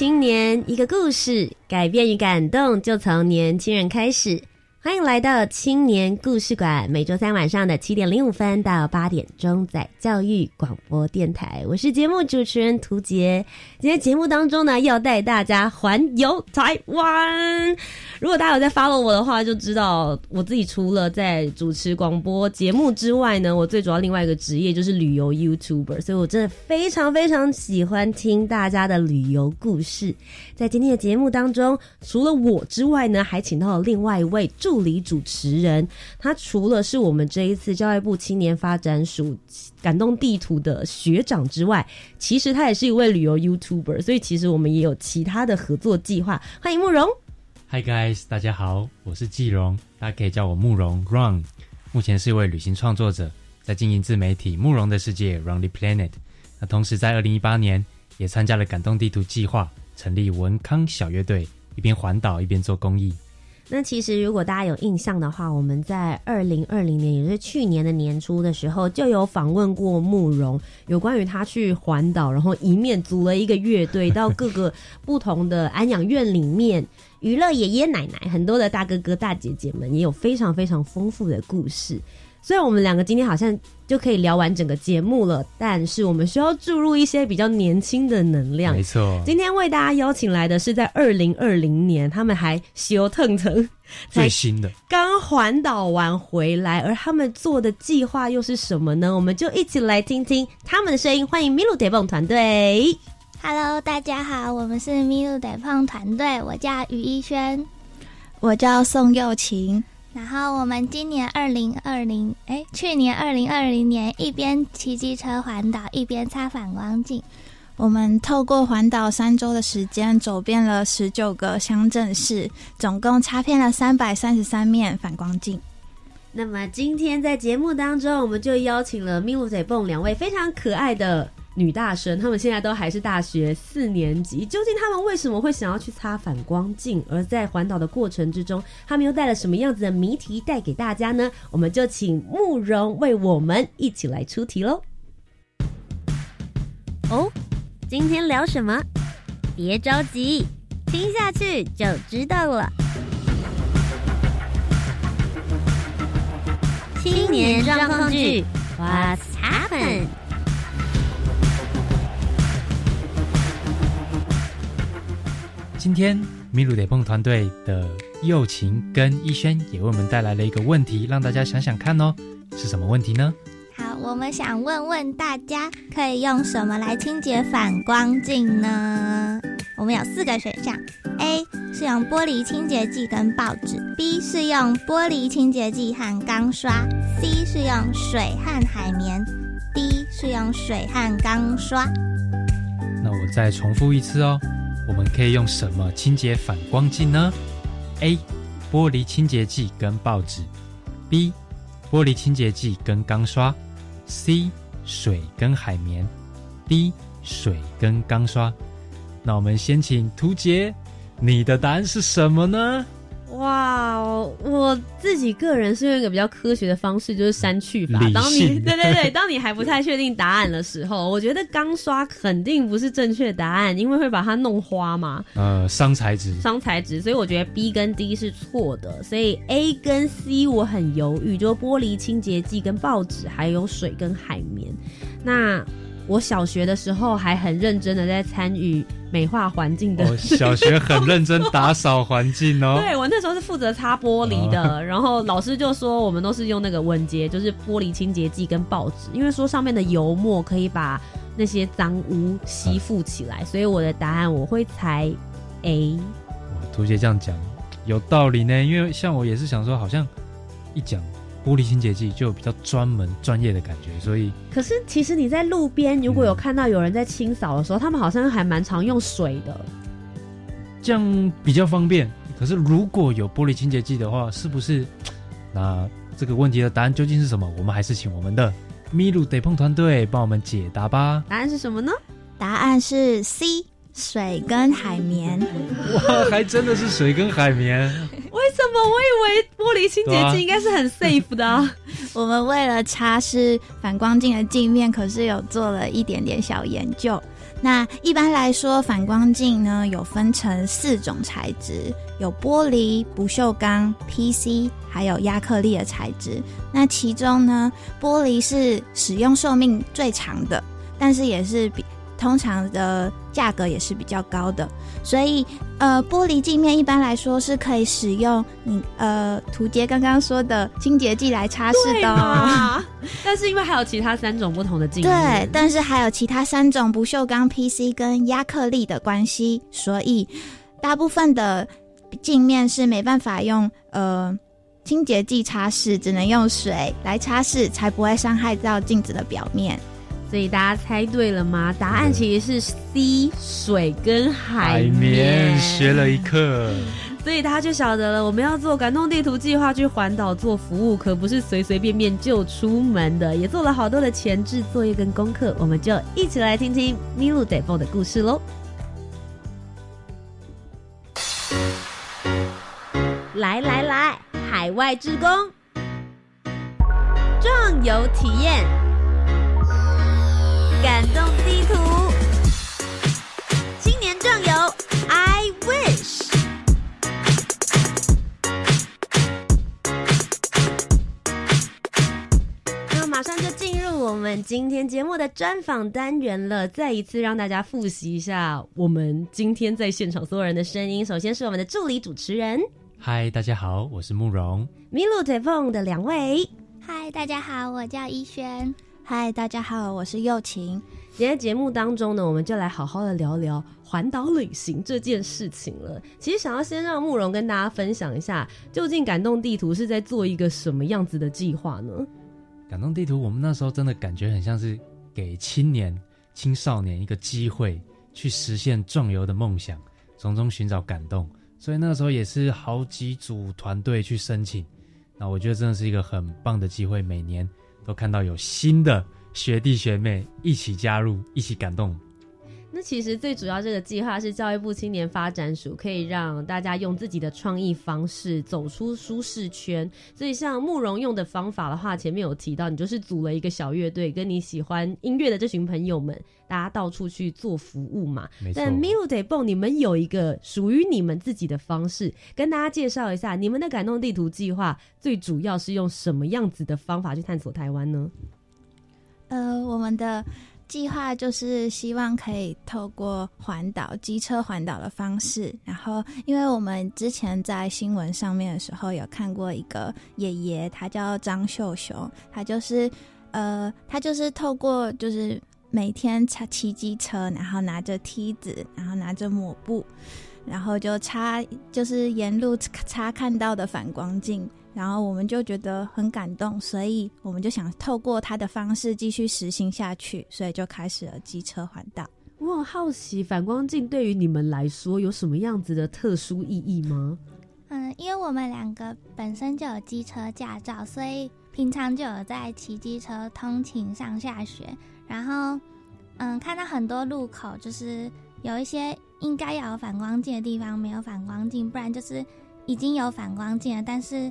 青年，一个故事，改变与感动就从年轻人开始。欢迎来到青年故事馆，每周三晚上的七点零五分到八点钟，在教育广播电台，我是节目主持人涂杰。今天节目当中呢，要带大家环游台湾。如果大家有在 follow 我的话，就知道我自己除了在主持广播节目之外呢，我最主要另外一个职业就是旅游 YouTuber，所以我真的非常非常喜欢听大家的旅游故事。在今天的节目当中，除了我之外呢，还请到了另外一位助助理主持人。他除了是我们这一次教育部青年发展署感动地图的学长之外，其实他也是一位旅游 YouTuber，所以其实我们也有其他的合作计划。欢迎慕容。Hi guys，大家好，我是季荣，大家可以叫我慕容 Run。目前是一位旅行创作者，在经营自媒体《慕容的世界 Run the Planet》。那同时在二零一八年也参加了感动地图计划，成立文康小乐队，一边环岛一边做公益。那其实如果大家有印象的话，我们在二零二零年，也就是去年的年初的时候，就有访问过慕容，有关于他去环岛，然后一面组了一个乐队，到各个 不同的安养院里面娱乐爷爷奶奶，很多的大哥哥大姐姐们也有非常非常丰富的故事。虽然我们两个今天好像就可以聊完整个节目了，但是我们需要注入一些比较年轻的能量没。错，今天为大家邀请来的是在二零二零年，他们还修腾腾才最新的刚环岛完回来，而他们做的计划又是什么呢？我们就一起来听听他们的声音。欢迎米露德蹦团队。Hello，大家好，我们是咪路得胖团队，我叫于一轩。我叫宋又晴，然后我们今年二零二零，哎，去年二零二零年一边骑机车环岛，一边擦反光镜。我们透过环岛三周的时间，走遍了十九个乡镇市，总共擦遍了三百三十三面反光镜。那么今天在节目当中，我们就邀请了米露德蹦两位非常可爱的女大生，她们现在都还是大学四年级。究竟她们为什么会想要去擦反光镜？而在环岛的过程之中，她们又带了什么样子的谜题带给大家呢？我们就请慕容为我们一起来出题喽。哦，今天聊什么？别着急，听下去就知道了。青年状况剧，What's happened？今天米鲁得碰团队的右晴跟一轩也为我们带来了一个问题，让大家想想看哦，是什么问题呢？好，我们想问问大家，可以用什么来清洁反光镜呢？我们有四个选项：A 是用玻璃清洁剂跟报纸；B 是用玻璃清洁剂和钢刷；C 是用水和海绵；D 是用水和钢刷。那我再重复一次哦，我们可以用什么清洁反光镜呢？A. 玻璃清洁剂跟报纸；B. 玻璃清洁剂跟钢刷；C. 水跟海绵；D. 水跟钢刷。那我们先请图杰，你的答案是什么呢？哇，我自己个人是用一个比较科学的方式，就是删去法理。当你性对对对，当你还不太确定答案的时候，我觉得钢刷肯定不是正确答案，因为会把它弄花嘛，呃，伤材质。伤材质，所以我觉得 B 跟 D 是错的，所以 A 跟 C 我很犹豫，就是玻璃清洁剂跟报纸，还有水跟海绵。那我小学的时候还很认真的在参与美化环境的我、小学很认真打扫环境哦。对我那时候是负责擦玻璃的，然后老师就说我们都是用那个文洁，就是玻璃清洁剂跟报纸，因为说上面的油墨可以把那些脏污吸附起来，所以我的答案我会猜 A。哇图姐这样讲有道理呢，因为像我也是想说，好像一讲玻璃清洁剂就有比较专门专业的感觉，所以可是其实你在路边如果有看到有人在清扫的时候，他们好像还蛮常用水的。这样比较方便。可是如果有玻璃清洁剂的话，是不是？那这个问题的答案究竟是什么？我们还是请我们的咪路得碰团队帮我们解答吧。答案是什么呢？答案是 C，水跟海绵。哇，还真的是水跟海绵。为什么？我以为玻璃清洁剂应该是很 safe 的啊。我们为了擦拭反光镜的镜面，可是有做了一点点小研究。那一般来说，反光镜呢有分成四种材质，有玻璃、不锈钢、PC，还有亚克力的材质。那其中呢，玻璃是使用寿命最长的，但是也是比。通常的价格也是比较高的，所以呃，玻璃镜面一般来说是可以使用你呃涂洁刚刚说的清洁剂来擦拭的。但是因为还有其他三种不同的镜面，对，但是还有其他三种不锈钢、PC 跟亚克力的关系，所以大部分的镜面是没办法用呃清洁剂擦拭，只能用水来擦拭，才不会伤害到镜子的表面。所以大家猜对了吗？答案其实是 C，水跟海绵。学了一课，所以大家就晓得了。我们要做感动地图计划去环岛做服务，可不是随随便便就出门的，也做了好多的前置作业跟功课。我们就一起来听听咪路得 o 的故事喽。来来来，海外之工，壮游体验。感动地图，青年壮游，I wish。那马上就进入我们今天节目的专访单元了。再一次让大家复习一下我们今天在现场所有人的声音。首先是我们的助理主持人，嗨，大家好，我是慕容。麋鹿嘴凤的两位，嗨，大家好，我叫依轩。嗨，大家好，我是幼晴。今天节目当中呢，我们就来好好的聊聊环岛旅行这件事情了。其实想要先让慕容跟大家分享一下，究竟感动地图是在做一个什么样子的计划呢？感动地图，我们那时候真的感觉很像是给青年、青少年一个机会去实现壮游的梦想，从中寻找感动。所以那时候也是好几组团队去申请。那我觉得真的是一个很棒的机会，每年。都看到有新的学弟学妹一起加入，一起感动。那其实最主要这个计划是教育部青年发展署可以让大家用自己的创意方式走出舒适圈。所以像慕容用的方法的话，前面有提到，你就是组了一个小乐队，跟你喜欢音乐的这群朋友们，大家到处去做服务嘛。但 Milu Day b o 你们有一个属于你们自己的方式，跟大家介绍一下你们的感动地图计划，最主要是用什么样子的方法去探索台湾呢？呃，我们的。计划就是希望可以透过环岛机车环岛的方式，然后因为我们之前在新闻上面的时候有看过一个爷爷，他叫张秀雄，他就是呃，他就是透过就是每天擦骑机车，然后拿着梯子，然后拿着抹布，然后就擦，就是沿路擦看到的反光镜。然后我们就觉得很感动，所以我们就想透过他的方式继续实行下去，所以就开始了机车环道。我很好奇，反光镜对于你们来说有什么样子的特殊意义吗？嗯，因为我们两个本身就有机车驾照，所以平常就有在骑机车通勤上下学。然后，嗯，看到很多路口，就是有一些应该要有反光镜的地方没有反光镜，不然就是已经有反光镜了，但是。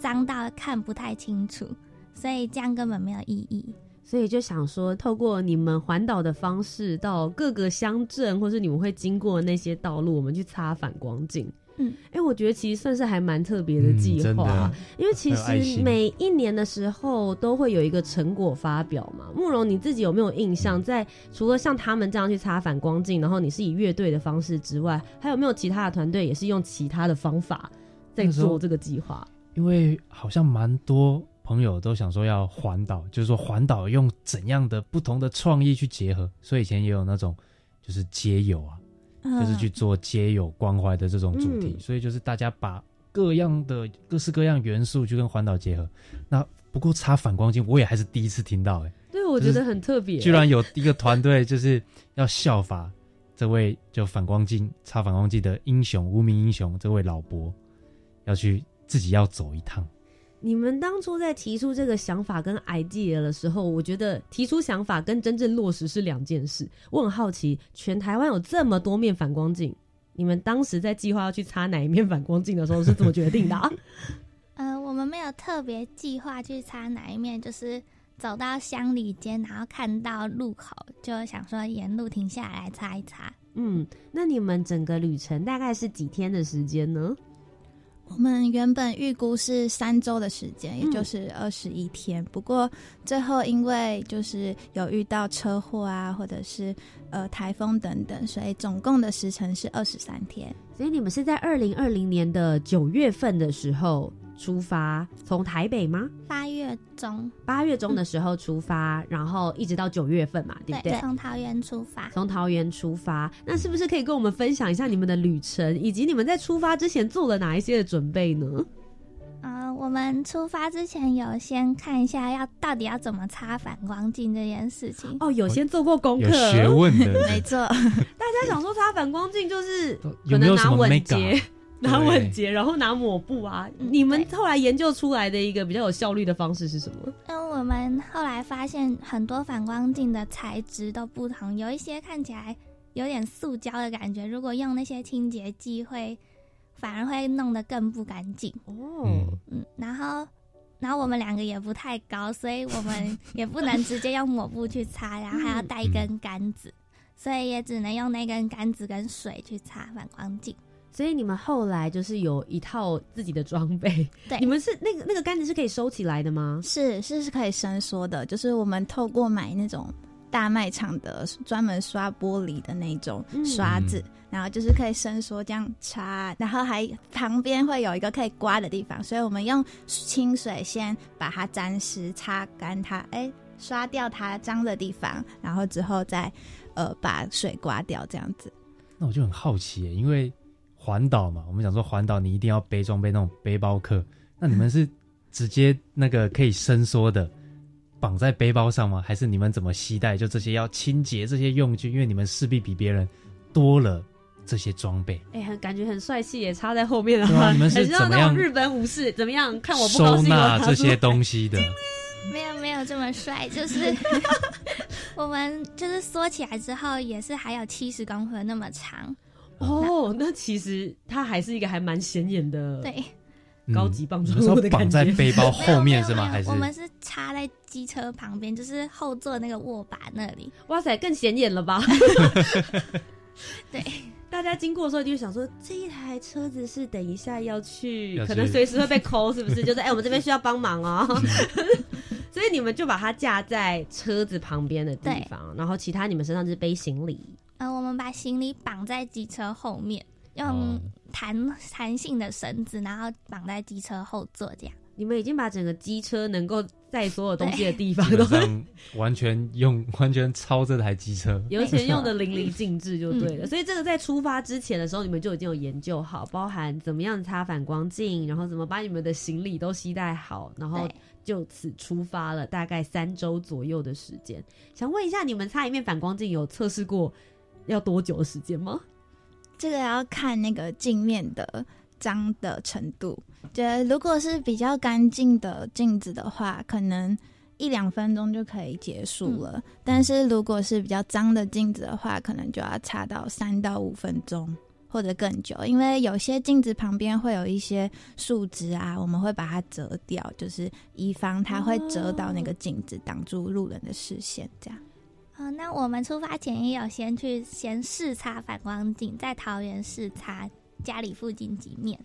脏到看不太清楚，所以这样根本没有意义。所以就想说，透过你们环岛的方式，到各个乡镇，或是你们会经过那些道路，我们去擦反光镜。嗯，哎，我觉得其实算是还蛮特别的计划，因为其实每一年的时候都会有一个成果发表嘛。慕容，你自己有没有印象？在除了像他们这样去擦反光镜，然后你是以乐队的方式之外，还有没有其他的团队也是用其他的方法在做这个计划？因为好像蛮多朋友都想说要环岛，就是说环岛用怎样的不同的创意去结合，所以以前也有那种就是街友啊，就是去做街友关怀的这种主题，所以就是大家把各样的各式各样元素去跟环岛结合。那不过插反光镜，我也还是第一次听到、哎，对，我觉得很特别。居然有一个团队就是要效法这位就反光镜插反光镜的英雄无名英雄这位老伯，要去自己要走一趟。你们当初在提出这个想法跟 idea 的时候，我觉得提出想法跟真正落实是两件事。我很好奇，全台湾有这么多面反光镜，你们当时在计划要去擦哪一面反光镜的时候是怎么决定的、啊？呃，我们没有特别计划去擦哪一面，就是走到乡里间，然后看到路口，就想说沿路停下来擦一擦。嗯，那你们整个旅程大概是几天的时间呢？我们原本预估是三周的时间，嗯也就是二十一天。不过最后因为就是有遇到车祸啊，或者是呃台风等等，所以总共的时程是二十三天。所以你们是在二零二零年的九月份的时候出发，从台北吗？八月中，八月中的时候出发，然后一直到九月份嘛，对不对？从桃园出发。从桃园出发，那是不是可以跟我们分享一下你们的旅程，以及你们在出发之前做了哪一些的准备呢？呃，我们出发之前有先看一下要到底要怎么擦反光镜这件事情。哦，有先做过功有课，学问的，没错，大家想说擦反光镜就是可能拿稳？结，拿对稳结，然后拿抹布啊。嗯你们对后来研究出来的一个比较有效率的方式是什么？嗯我们后来发现很多反光镜的材质都不同，有一些看起来有点塑胶的感觉，如果用那些清洁剂会反而会弄得更不干净。哦嗯，嗯，然后然后我们两个也不太高，所以我们也不能直接用抹布去擦，然后还要带一根杆子，所以也只能用那根杆子跟水去擦反光镜。所以你们后来就是有一套自己的装备，对你们是那个那个杆子是可以收起来的吗？是是是可以伸缩的，就是我们透过买那种大卖场的专门刷玻璃的那种嗯刷子，然后就是可以伸缩这样擦，然后还旁边会有一个可以刮的地方，所以我们用清水先把它沾湿、擦干它，哎，刷掉它脏的地方，然后之后再呃把水刮掉，这样子。那我就很好奇，因为环岛嘛，我们讲说环岛你一定要背装备那种背包客，那你们是直接那个可以伸缩的绑在背包上吗？还是你们怎么携带？就这些要清洁这些用具，因为你们势必比别人多了这些装备，哎、很感觉很帅气也，插在后面的对啊你们是怎么样日本武士怎么样？看我不高收纳这些东西的。没有没有这么帅，就是 我们就是缩起来之后，也是还有七十公分那么长。哦，那其实它还是一个还蛮显眼的对，嗯高级棒你们是要状物的感绑在。背包后面是吗？还是我们是插在机车旁边，就是后座那个握把那里。哇塞，更显眼了吧？对，大家经过的时候就会想说，这一台车子是等一下要去，要去可能随时会被抠，是不是？就是哎、我们这边需要帮忙哦。所以你们就把它架在车子旁边的地方，然后其他你们身上就是背行李。呃，我们把行李绑在机车后面，用哦弹弹性的绳子，然后绑在机车后座这样。你们已经把整个机车能够载所有东西的地方都完全用完全超这台机车，油钱用的淋漓尽致就对了。所以这个在出发之前的时候，你们就已经有研究好，包含怎么样擦反光镜，然后怎么把你们的行李都携带好，然后，就此出发了，大概三周左右的时间。想问一下，你们擦一面反光镜有测试过要多久的时间吗？这个要看那个镜面的脏的程度。觉得如果是比较干净的镜子的话，可能一两分钟就可以结束了。但是如果是比较脏的镜子的话，可能就要擦到三到五分钟或者更久，因为有些镜子旁边会有一些树枝啊，我们会把它折掉，就是以防它会折到那个镜子，挡住路人的视线。这样。哦，那我们出发前也有先去先试擦反光镜，在桃园试擦家里附近几面。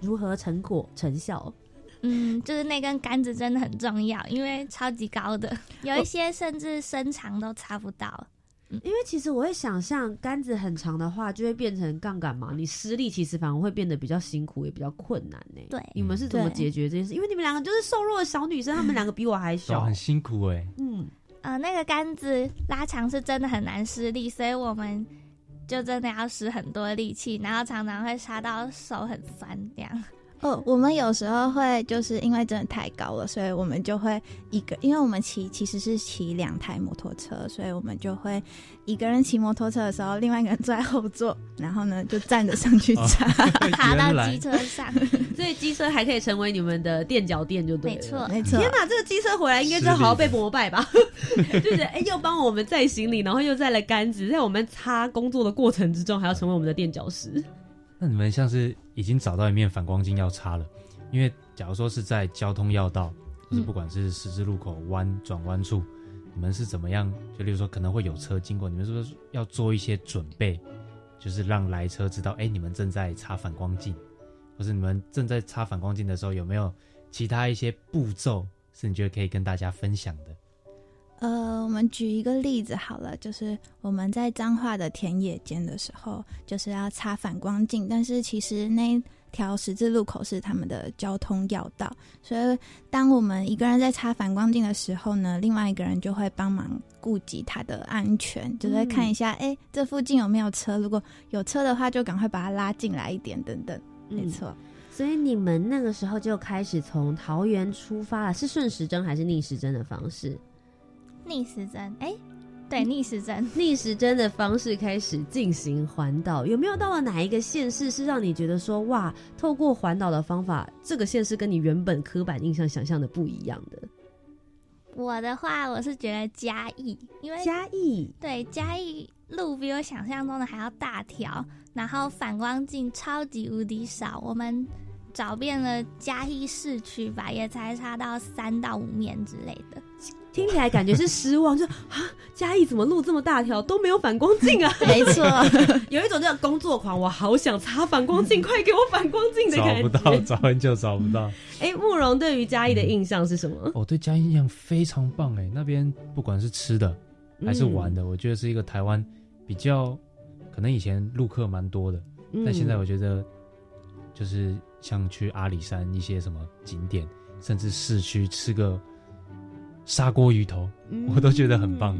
如何成果成效？嗯，就是那根杆子真的很重要，因为超级高的，有一些甚至身长都擦不到。因为其实我会想象杆子很长的话，就会变成杠杆嘛，你施力其实反而会变得比较辛苦，也比较困难呢。对你们是怎么解决这件事？因为你们两个就是瘦弱的小女生，她们两个比我还小小很。辛苦哎、嗯，呃，那个杆子拉长是真的很难施力，所以我们就真的要使很多力气，然后常常会擦到手很酸这样。哦，我们有时候会就是因为真的太高了，所以我们就会一个，因为我们骑其实是骑两台摩托车，所以我们就会一个人骑摩托车的时候，另外一个人坐在后座，然后呢就站着上去插。爬 到机车上，所以机车还可以成为你们的垫脚垫，就对了。没错没错天，哪，这个机车回来应该就好好被膜拜吧？就是哎，又帮我们载行李，然后又载了杆子，在我们擦工作的过程之中，还要成为我们的垫脚石。那你们像是已经找到一面反光镜要插了，因为假如说是在交通要道，就是不管是十字路口弯转弯处，你们是怎么样？就例如说可能会有车经过，你们是不是要做一些准备，就是让来车知道，哎、你们正在插反光镜，或是你们正在插反光镜的时候，有没有其他一些步骤是你觉得可以跟大家分享的？呃，我们举一个例子好了，就是我们在彰化的田野间的时候，就是要插反光镜，但是其实那条十字路口是他们的交通要道，所以当我们一个人在插反光镜的时候呢，另外一个人就会帮忙顾及他的安全，就会看一下，哎、这附近有没有车，如果有车的话，就赶快把他拉进来一点，等等。没嗯错，所以你们那个时候就开始从桃园出发了，是顺时针还是逆时针的方式？逆时针，哎、对，逆时针。逆时针的方式开始进行环岛，有没有到了哪一个县市是让你觉得说哇，透过环岛的方法，这个县市跟你原本刻板印象想象的不一样的？我的话，我是觉得嘉义，因为嘉义，对嘉义路比我想象中的还要大条，然后反光镜超级无敌少，我们找遍了嘉义市区吧，也才差到三到五面之类的。听起来感觉是失望，就啊，嘉义怎么路这么大条都没有反光镜啊？没错。有一种叫工作狂，我好想擦反光镜，快给我反光镜的找不到，找很久找不到。哎、慕容对于嘉义的印象是什么？我对嘉义印象非常棒哎，那边不管是吃的还是玩的，的，我觉得是一个台湾比较可能以前陆客蛮多的，嗯但现在我觉得就是像去阿里山一些什么景点，甚至市区吃个砂锅鱼头，嗯我都觉得很棒。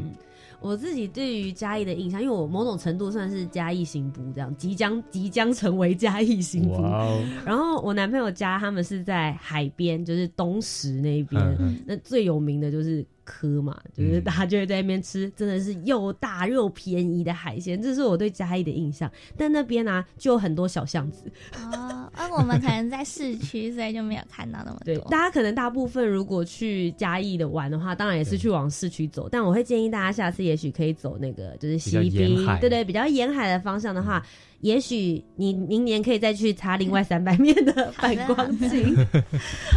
我自己对于嘉义的印象，因为我某种程度算是嘉义新部这样，即将即将成为嘉义新部。哇哦，然后我男朋友家他们是在海边，就是东石那边，嗯嗯那最有名的就是科嘛，就是大家就会在那边吃，真的是又大又便宜的海鲜，这是我对嘉义的印象。但那边呢、啊就有很多小巷子，哦，那我们可能在市区，所以就没有看到那么对，多。大家可能大部分如果去嘉义的玩的话，当然也是去往市区走，但我会建议大家下次也许可以走那个就是西滨，海对对，比较沿海的方向的话，也许你明年可以再去擦另外三百面的 反光镜。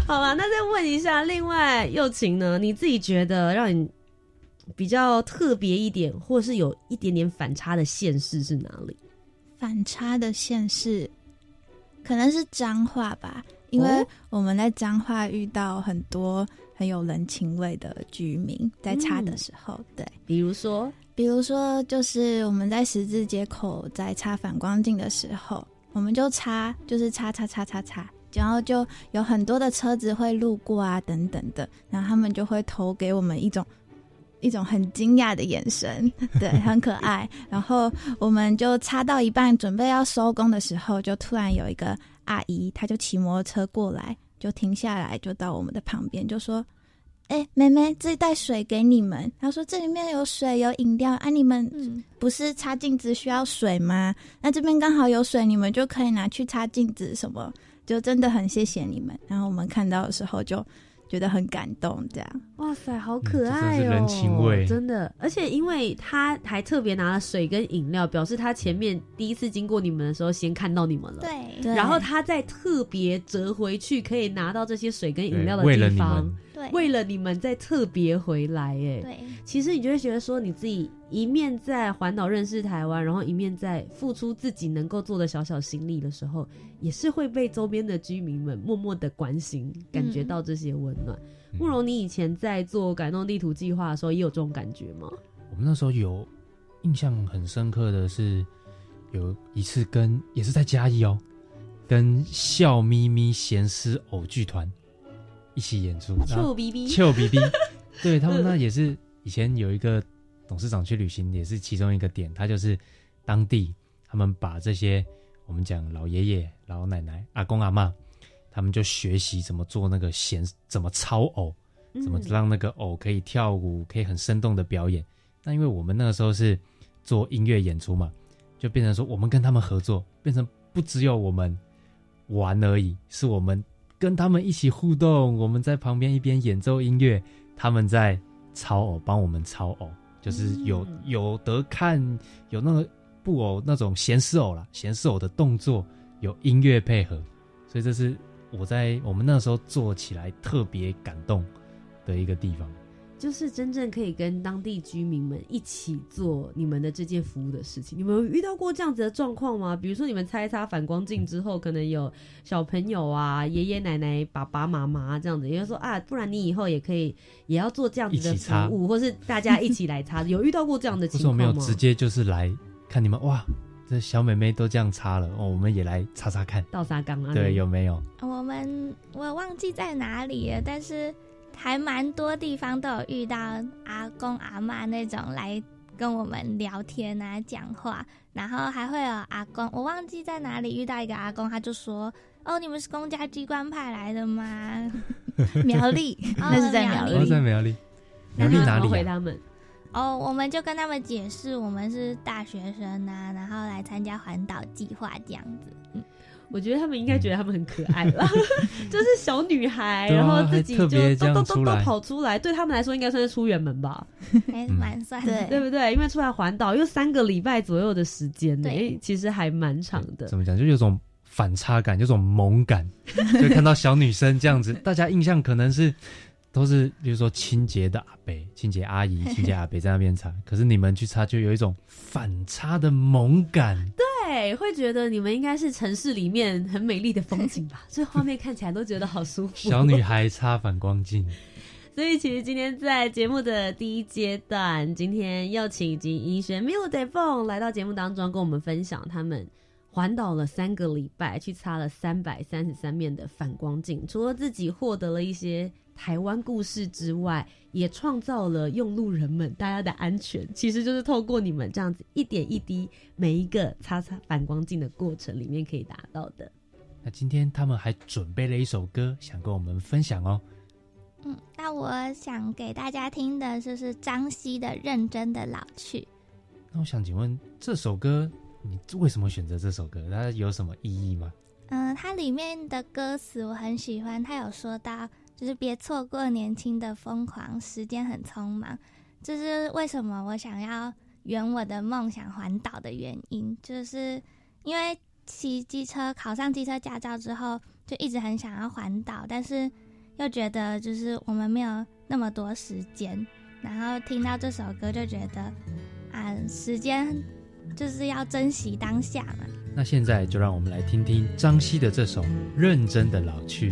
好吧，那再问一下，另外右晴呢，你自己觉得让你比较特别一点，或是有一点点反差的县市是哪里？反差的县市可能是彰化吧，因为哦？我们在彰化遇到很多很有人情味的居民，在插的时候，对，比如说，比如说就是我们在十字街口在插反光镜的时候，我们就插，就是插插插插插。然后就有很多的车子会路过啊，等等的，然后他们就会投给我们一种一种很惊讶的眼神，对，很可爱。然后我们就插到一半，准备要收工的时候，就突然有一个阿姨，她就骑摩托车过来，就停下来，就到我们的旁边，就说：“哎、妹妹，这袋水给你们。”她说：“这里面有水，有饮料啊，你们嗯，不是擦镜子需要水吗？那这边刚好有水，你们就可以拿去擦镜子什么。”就真的很谢谢你们。然后我们看到的时候就觉得很感动，这样。哇塞，好可爱哦、人情味真的。而且因为他还特别拿了水跟饮料，表示他前面第一次经过你们的时候，先看到你们了。。对对然后他再特别折回去，可以拿到这些水跟饮料的地方们，对为了你们再特别回来。哎，对，其实你就会觉得说，你自己一面在环岛认识台湾，然后一面在付出自己能够做的小小心力的时候，也是会被周边的居民们默默的关心，感觉到这些温暖。嗯慕容，你以前在做感动地图计划的时候，也有这种感觉吗？我们那时候有印象很深刻的是，有一次跟也是在嘉义哦，跟笑眯眯咸湿偶剧团一起演出，臭逼逼，臭逼逼，对他们那也是以前有一个董事长去旅行，也是其中一个点，他就是当地他们把这些我们讲老爷爷、老奶奶、阿公阿妈，他他们就学习怎么做那个弦，怎么操偶，怎么让那个偶可以跳舞，可以很生动的表演。那因为我们那个时候是做音乐演出嘛，就变成说我们跟他们合作，变成不只有我们玩而已，是我们跟他们一起互动，我们在旁边一边演奏音乐，他们在操偶，帮我们操偶，就是有有得看，有那个布偶那种闲适偶啦，闲适偶的动作有音乐配合，所以这是我在我们那时候做起来特别感动的一个地方。就是真正可以跟当地居民们一起做你们的这件服务的事情。你们有遇到过这样子的状况吗？比如说你们擦一擦反光镜之后，可能有小朋友啊、爷爷奶奶、爸爸妈妈这样子，也就说啊，不然你以后也可以也要做 这样子的服务，或是大家一起来擦。有遇到过这样的情况吗？没有，直接就是来看你们哇，这小妹妹都这样擦了哦，我们也来擦擦看。倒沙缸啊？对，有没有？我们我忘记在哪里了，但是。还蛮多地方都有遇到阿公阿妈那种来跟我们聊天啊、讲话，然后还会有阿公，我忘记在哪里遇到一个阿公，他就说：“哦，你们是公家机关派来的吗？” 苗栗，那是在苗栗，在苗栗，苗栗哪里？回他们哦，我们就跟他们解释，我们是大学生啊，然后来参加环岛计划这样子。嗯。我觉得他们应该觉得他们很可爱吧，就是小女孩，然后自己就都都都都跑出来，对他们来说应该算是出远门吧，还蛮帅，对。对不对？因为出来环岛又三个礼拜左右的时间，呢，其实还蛮长的。怎么讲？就有种反差感，有种萌感，就看到小女生这样子，大家印象可能是都是，比如说清洁的阿伯、清洁阿姨、清洁阿伯在那边擦，可是你们去擦，就有一种反差的萌感。对。对，会觉得你们应该是城市里面很美丽的风景吧？这画面看起来都觉得好舒服。小女孩擦反光镜，所以其实今天在节目的第一阶段，今天又请以及医生 Miu De Feng 来到节目当中，跟我们分享他们环岛了三个礼拜，去擦了三百三十三面的反光镜，除了自己获得了一些。台湾故事之外，也创造了用路人们大家的安全，其实就是透过你们这样子一点一滴，每一个擦擦反光镜的过程里面可以达到的。那今天他们还准备了一首歌，想跟我们分享哦。嗯，那我想给大家听的就是张希的《认真的老去》。那我想请问，这首歌你为什么选择这首歌？它有什么意义吗？嗯，它里面的歌词我很喜欢，它有说到。就是别错过年轻的疯狂，时间很匆忙。这是为什么我想要圆我的梦想环岛的原因，就是因为骑机车考上机车驾照之后，就一直很想要环岛，但是又觉得就是我们没有那么多时间。然后听到这首歌，就觉得啊，时间就是要珍惜当下嘛。那现在就让我们来听听张希的这首《认真的老去》。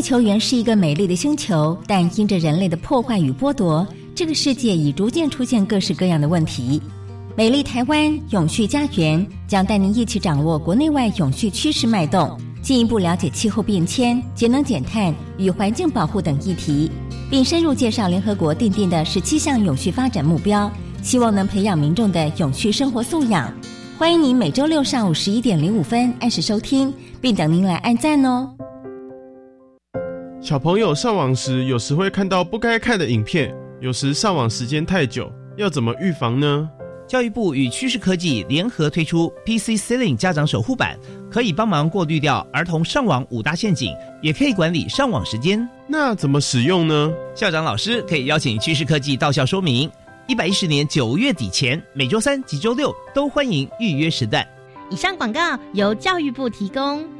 地球原是一个美丽的星球，但因着人类的破坏与剥夺，这个世界已逐渐出现各式各样的问题。美丽台湾永续家园将带您一起掌握国内外永续趋势脉动，进一步了解气候变迁、节能减碳与环境保护等议题，并深入介绍联合国订定的十七项永续发展目标，希望能培养民众的永续生活素养。欢迎您每周六上午十一点零五分按时收听，并等您来按赞哦。小朋友上网时，有时会看到不该看的影片，有时上网时间太久，要怎么预防呢？教育部与趋势科技联合推出 PC Ceiling 家长守护版，可以帮忙过滤掉儿童上网五大陷阱，也可以管理上网时间。那怎么使用呢？校长老师可以邀请趋势科技到校说明。一百一十年九月底前，每周三及周六都欢迎预约时段。以上广告由教育部提供。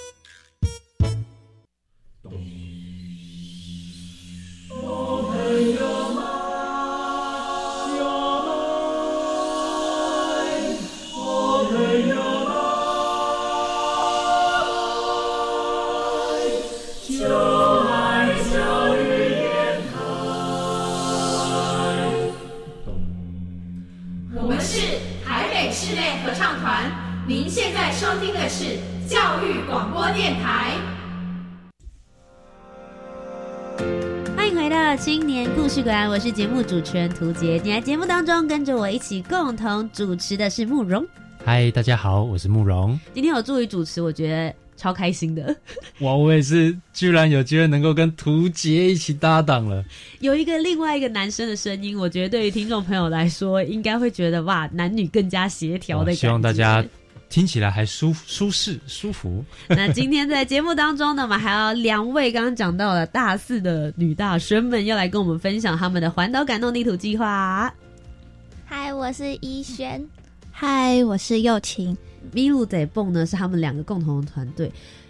收听的是教育广播电台。欢迎回到青年故事馆，我是节目主持人涂杰。今天节目当中跟着我一起共同主持的是慕容。嗨，大家好，我是慕容。今天有助于主持，我觉得超开心的。哇，我也是，居然有机会能够跟涂杰一起搭档了。有一个另外一个男生的声音，我觉得对于听众朋友来说，应该会觉得哇，男女更加协调的感觉。希望大家听起来还舒舒适舒服。那今天在节目当中呢，我们还有两位刚刚讲到了大四的女大生们，要来跟我们分享他们的环岛感动地图计划。嗨，我是依轩。嗨，我是右晴。咪路得蹦呢是他们两个共同的团队。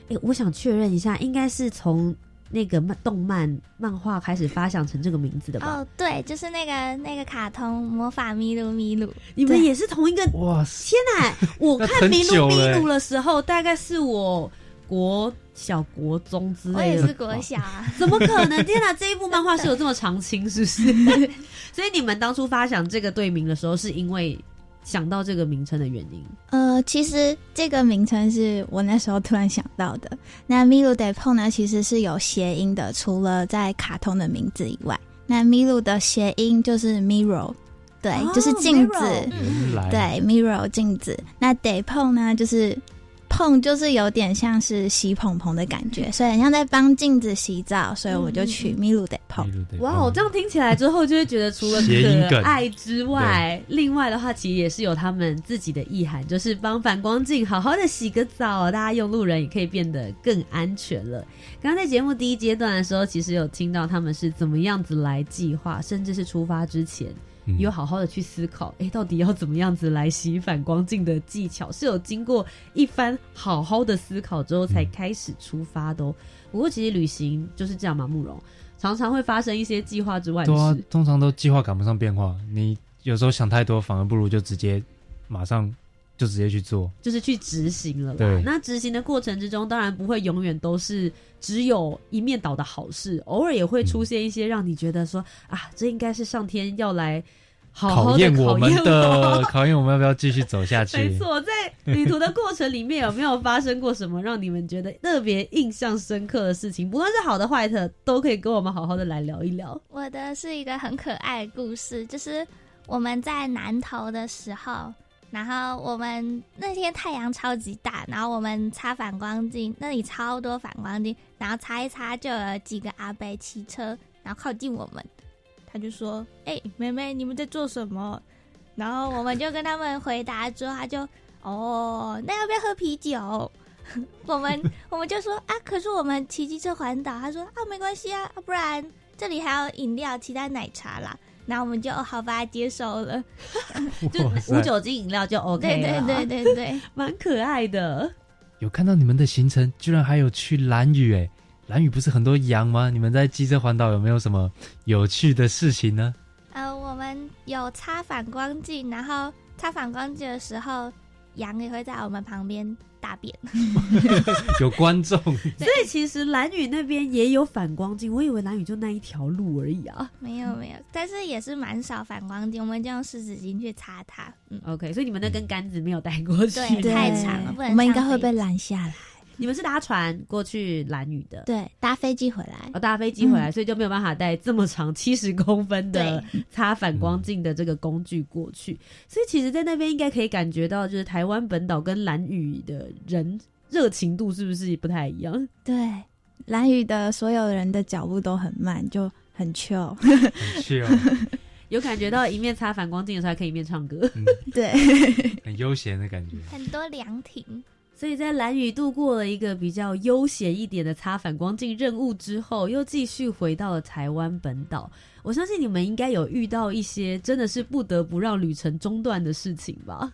哎，我想确认一下，应该是从那个漫动漫漫画开始发想成这个名字的吧？哦，对，就是那个那个卡通魔法咪路咪路。你们也是同一个？哇！天哪！我看咪路咪路的时候，大概是我国小、国中之类的。我也是国小啊！怎么可能？天哪！这一部漫画是有这么长青，是不是？所以你们当初发想这个队名的时候，是因为？想到这个名称的原因，呃，其实这个名称是我那时候突然想到的。那 Milu de p o 呢，其实是有谐音的，除了在卡通的名字以外，那 Milu 的谐音就是 mirror，对，就是镜子，对，mirror 镜子。那 de p o 呢，就是。碰就是有点像是洗蓬蓬的感觉，所以很像在帮镜子洗澡，所以我就取咪露得碰。哇，我这样听起来之后，就会觉得除了可爱之外，另外的话其实也是有他们自己的意涵，就是帮反光镜好好的洗个澡，大家用路人也可以变得更安全了。刚刚在节目第一阶段的时候，其实有听到他们是怎么样子来计划，甚至是出发之前。有好好的去思考，哎，到底要怎么样子来洗反光镜的技巧，是有经过一番好好的思考之后才开始出发的。不过其实旅行就是这样嘛，慕容常常会发生一些计划之外的事，通常都计划赶不上变化。你有时候想太多，反而不如就直接马上。就直接去做，就是去执行了。对，那执行的过程之中，当然不会永远都是只有一面倒的好事，偶尔也会出现一些让你觉得说啊，这应该是上天要来考验我们的，考验我们要不要继续走下去。没错，在旅途的过程里面，有没有发生过什么让你们觉得特别印象深刻的事情？不论是好的坏的，都可以跟我们好好的来聊一聊。我的是一个很可爱的故事，就是我们在南投的时候。然后我们那天太阳超级大，然后我们擦反光镜，那里超多反光镜，然后擦一擦就有几个阿伯骑车，然后靠近我们，他就说：“哎，妹妹，你们在做什么？”然后我们就跟他们回答之后：“他就哦，那要不要喝啤酒？” 我们我们就说啊，可是我们骑机车环岛，他说啊没关系啊，不然这里还有饮料、其他奶茶啦。然后我们就哦好吧，接受了，就无酒精饮料就 OK 了。对对对对对，蛮可爱的。有看到你们的行程，居然还有去蓝屿哎！蓝屿不是很多羊吗？你们在机车环岛有没有什么有趣的事情呢？呃，我们有擦反光镜，然后擦反光镜的时候，羊也会在我们旁边。大 便有观众，所以其实蓝屿那边也有反光镜。我以为蓝屿就那一条路而已啊，没有没有，但是也是蛮少反光镜，我们就用湿纸巾去擦它。嗯，OK，所以你们那根杆子没有带过去，对，太长了。我们应该会被拦下来。你们是搭船过去蓝屿的，对，搭飞机回来，哦，搭飞机回来，所以就没有办法带这么长七十公分的擦反光镜的这个工具过去。所以其实，在那边应该可以感觉到，就是台湾本岛跟蓝屿的人热情度是不是不太一样？对，蓝屿的所有人的脚步都很慢，就很 chill，很 chill，有感觉到一面擦反光镜的时候，还可以一面唱歌，对，很悠闲的感觉，很多凉亭。所以在蓝屿度过了一个比较悠闲一点的擦反光镜任务之后，又继续回到了台湾本岛。我相信你们应该有遇到一些真的是不得不让旅程中断的事情吧？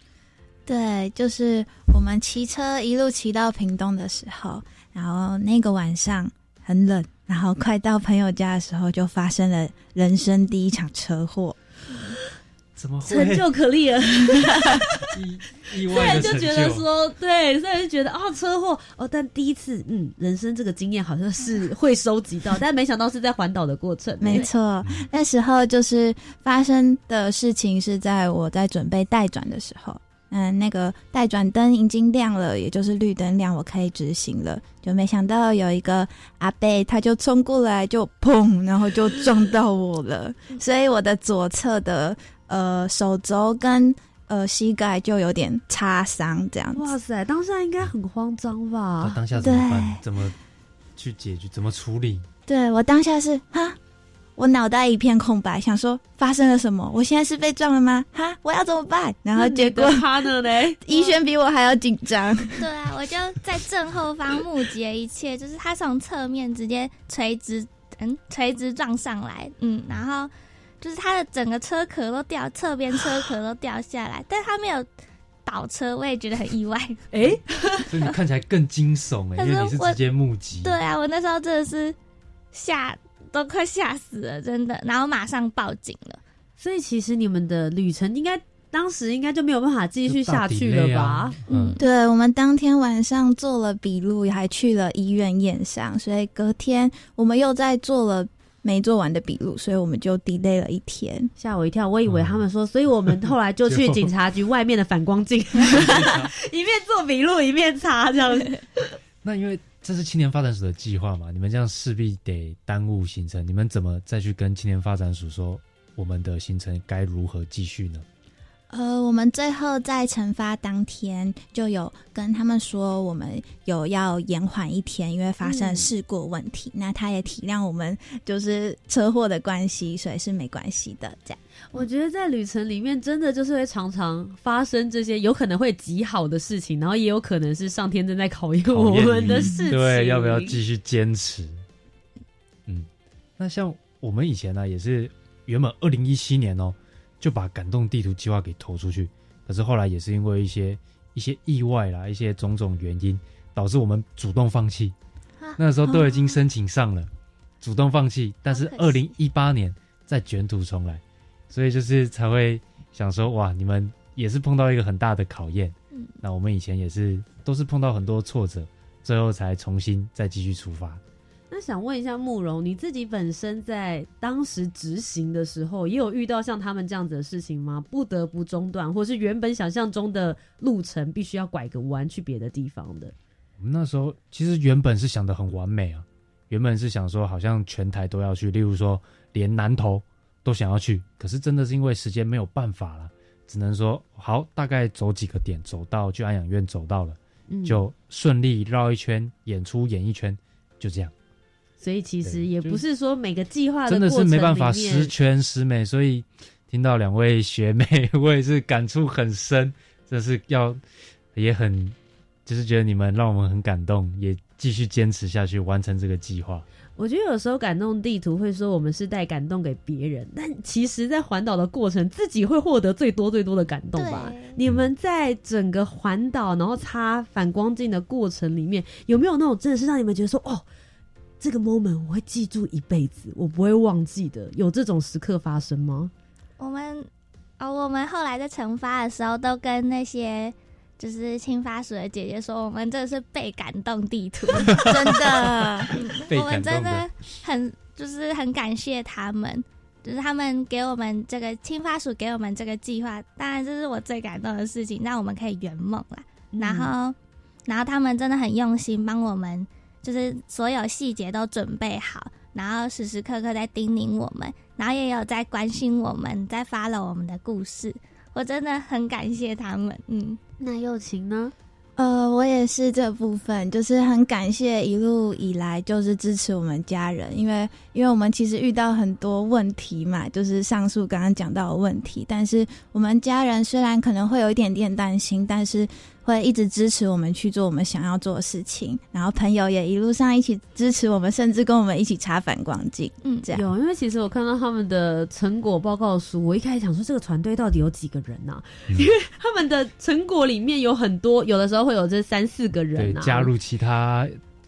对，就是我们骑车一路骑到屏东的时候，然后那个晚上很冷，然后快到朋友家的时候，就发生了人生第一场车祸。怎么成就可立 了？意外的就觉得说，对，突然就觉得哦，车祸哦，但第一次，嗯，人生这个经验好像是会收集到，但没想到是在环岛的过程。没错，那时候就是发生的事情是在我在准备待转的时候，嗯，那个待转灯已经亮了，也就是绿灯亮，我可以直行了，就没想到有一个阿贝他就冲过来，就砰，然后就撞到我了，所以我的左侧的。呃，手肘跟呃膝盖就有点擦伤，这样子。哇塞，当下应该很慌张吧？当下怎么办？怎么去解决？怎么处理？对我当下是哈，我脑袋一片空白，想说发生了什么？我现在是被撞了吗？哈，我要怎么办？然后结果他呢？嘞，医轩比我还要紧张。对啊，我就在正后方目击一切，就是他从侧面直接垂直，嗯，垂直撞上来，嗯，然后。就是他的整个车壳都掉，侧边车壳都掉下来，但他没有倒车，我也觉得很意外。哎，所以你看起来更惊悚哎，因为你是直接目击。对啊，我那时候真的是吓，都快吓死了，真的。然后马上报警了。所以其实你们的旅程应该当时应该就没有办法继续下去了吧？嗯，对，我们当天晚上做了笔录，还去了医院验伤，所以隔天我们又在做了。没做完的笔录，所以我们就 delay 了一天，吓我一跳。我以为他们说，所以我们后来就去警察局外面的反光镜，一面做笔录一面擦这样子。那因为这是青年发展署的计划嘛，你们这样势必得耽误行程。你们怎么再去跟青年发展署说，我们的行程该如何继续呢？呃，我们最后在惩罚当天就有跟他们说，我们有要延缓一天，因为发生事故问题。那他也体谅我们就是车祸的关系，所以是没关系的。这样，我觉得在旅程里面，真的就是会常常发生这些有可能会极好的事情，然后也有可能是上天正在考验我们的事情。对，要不要继续坚持？嗯，那像我们以前呢，也是原本二零一七年哦。就把感动地图计划给投出去，可是后来也是因为一些一些意外啦，一些种种原因，导致我们主动放弃。那时候都已经申请上了，主动放弃，但是二零一八年再卷土重来，所以就是才会想说，哇，你们也是碰到一个很大的考验。嗯，那我们以前也是都是碰到很多挫折，最后才重新再继续出发。那想问一下慕容，你自己本身在当时执行的时候，也有遇到像他们这样子的事情吗？不得不中断，或是原本想象中的路程必须要拐个弯去别的地方的？我们那时候其实原本是想的很完美啊，原本是想说好像全台都要去，例如说连南投都想要去，可是真的是因为时间没有办法了，只能说好，大概走几个点，走到去安养院走到了，就顺利绕一圈，演出演一圈，就这样。所以其实也不是说每个计划真的是没办法十全十美，所以听到两位学妹，我也是感触很深，这是要也很就是觉得你们让我们很感动，也继续坚持下去，完成这个计划。我觉得有时候感动地图会说我们是带感动给别人，但其实，在环岛的过程，自己会获得最多最多的感动吧。你们在整个环岛，然后擦反光镜的过程里面，有没有那种真的是让你们觉得说，哦，这个 moment 我会记住一辈子，我不会忘记的？有这种时刻发生吗？我们哦，我们后来在惩罚的时候，都跟那些。就是青发署的姐姐说，我们这是被感动地图，真 的，我们真的很就是很感谢他们，就是他们给我们这个青发署给我们这个计划，当然这是我最感动的事情，让我们可以圆梦了。然后，然后他们真的很用心，帮我们就是所有细节都准备好，然后时时刻刻在叮咛我们，然后也有在关心我们，在发了我们的故事。我真的很感谢他们，嗯，那友情呢？呃，我也是这部分，就是很感谢一路以来就是支持我们家人，因为因为我们其实遇到很多问题嘛，就是上述刚刚讲到的问题，但是我们家人虽然可能会有一点点担心，但是。会一直支持我们去做我们想要做的事情，然后朋友也一路上一起支持我们，甚至跟我们一起插反光镜。嗯，这样有，因为其实我看到他们的成果报告书，我一开始想说这个团队到底有几个人呢？因为他们的成果里面有很多，有的时候会有这三四个人加入其他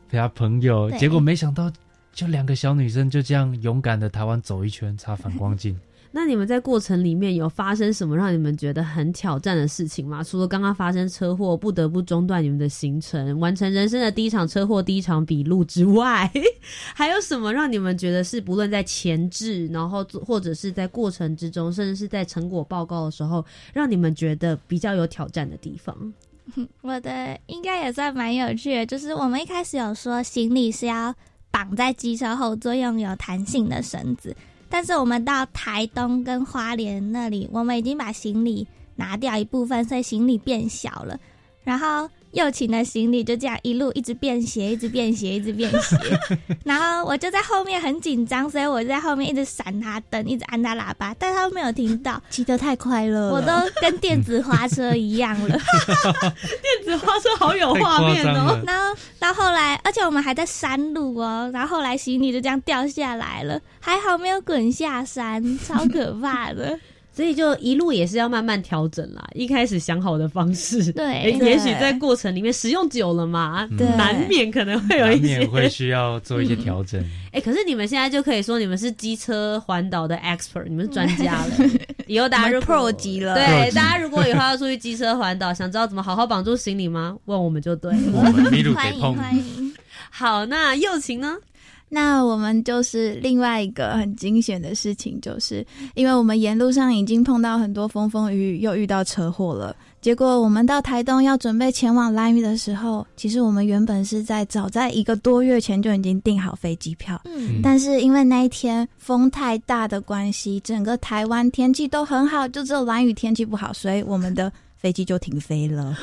其他朋友，结果没想到就两个小女生就这样勇敢的台湾走一圈插反光镜。那你们在过程里面有发生什么让你们觉得很挑战的事情吗？除了刚刚发生车祸不得不中断你们的行程，完成人生的第一场车祸第一场笔录之外，还有什么让你们觉得是不论在前置，然后或者是在过程之中，甚至是在成果报告的时候，让你们觉得比较有挑战的地方？我的应该也算蛮有趣的，就是我们一开始有说行李是要绑在机车后座，用有弹性的绳子。但是我们到台东跟花莲那里，我们已经把行李拿掉一部分，所以行李变小了。然后右琴的行李就这样一路一直变斜，一直变斜，一直变斜。然后我就在后面很紧张，所以我就在后面一直闪他灯，一直按他喇叭，但他都没有听到。骑得太快了，我都跟电子花车一样了。电子花车好有画面哦。然后到后来，而且我们还在山路哦。然后后来行李就这样掉下来了，还好没有滚下山，超可怕的。所以就一路也是要慢慢调整啦。一开始想好的方式，对，也许在过程里面使用久了嘛，难免可能会有一些会需要做一些调整。哎，可是你们现在就可以说你们是机车环岛的 expert，你们是专家了。以后大家 pro 级了，对，大家如果以后要出去机车环岛，想知道怎么好好绑住行李吗？问我们就对。欢迎欢迎。好，那右晴呢？那我们就是另外一个很惊险的事情，就是因为我们沿路上已经碰到很多风风雨雨，又遇到车祸了。结果我们到台东要准备前往兰屿的时候，其实我们原本是在早在一个多月前就已经订好飞机票，嗯，但是因为那一天风太大的关系，整个台湾天气都很好，就只有兰屿天气不好，所以我们的飞机就停飞了。